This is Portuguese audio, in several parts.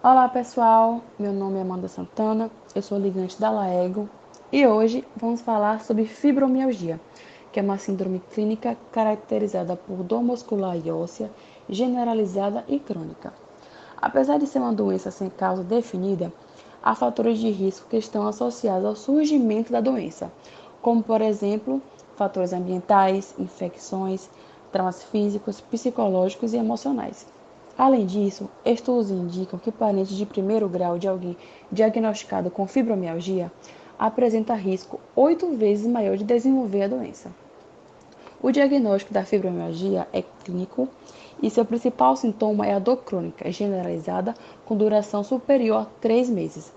Olá pessoal, meu nome é Amanda Santana, eu sou ligante da Laego e hoje vamos falar sobre fibromialgia, que é uma síndrome clínica caracterizada por dor muscular e óssea generalizada e crônica. Apesar de ser uma doença sem causa definida, há fatores de risco que estão associados ao surgimento da doença, como por exemplo, fatores ambientais, infecções, traumas físicos, psicológicos e emocionais. Além disso, estudos indicam que parentes de primeiro grau de alguém diagnosticado com fibromialgia apresenta risco oito vezes maior de desenvolver a doença. O diagnóstico da fibromialgia é clínico e seu principal sintoma é a dor crônica generalizada com duração superior a três meses.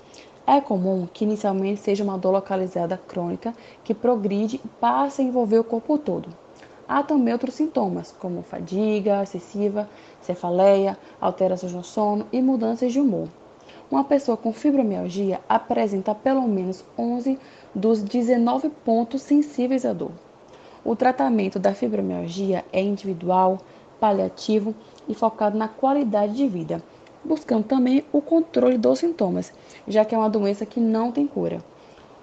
É comum que inicialmente seja uma dor localizada crônica que progride e passe a envolver o corpo todo. Há também outros sintomas, como fadiga excessiva, cefaleia, alterações no sono e mudanças de humor. Uma pessoa com fibromialgia apresenta pelo menos 11 dos 19 pontos sensíveis à dor. O tratamento da fibromialgia é individual, paliativo e focado na qualidade de vida, buscando também o controle dos sintomas, já que é uma doença que não tem cura.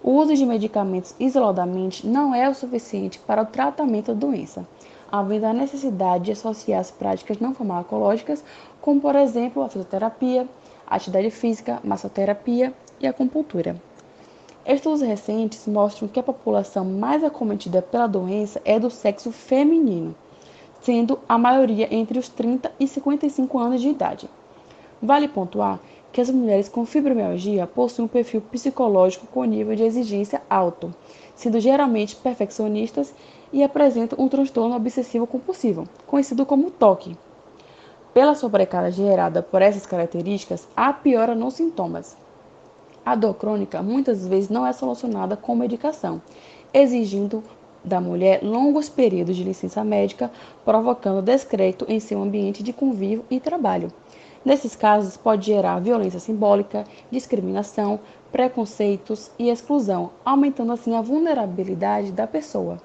O uso de medicamentos isoladamente não é o suficiente para o tratamento da doença, havendo a necessidade de associar as práticas não farmacológicas, como por exemplo a fisioterapia, a atividade física, massoterapia e a acupuntura. Estudos recentes mostram que a população mais acometida pela doença é do sexo feminino, sendo a maioria entre os 30 e 55 anos de idade. Vale pontuar que as mulheres com fibromialgia possuem um perfil psicológico com nível de exigência alto, sendo geralmente perfeccionistas e apresentam um transtorno obsessivo compulsivo, conhecido como TOC. Pela sobrecarga gerada por essas características, há piora nos sintomas. A dor crônica muitas vezes não é solucionada com medicação, exigindo da mulher longos períodos de licença médica, provocando descrédito em seu ambiente de convívio e trabalho. Nesses casos, pode gerar violência simbólica, discriminação, preconceitos e exclusão, aumentando assim a vulnerabilidade da pessoa.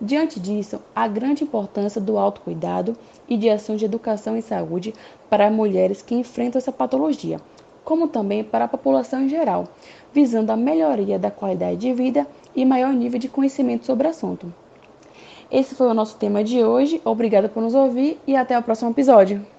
Diante disso, há grande importância do autocuidado e de ações de educação e saúde para mulheres que enfrentam essa patologia, como também para a população em geral, visando a melhoria da qualidade de vida e maior nível de conhecimento sobre o assunto. Esse foi o nosso tema de hoje. Obrigada por nos ouvir e até o próximo episódio.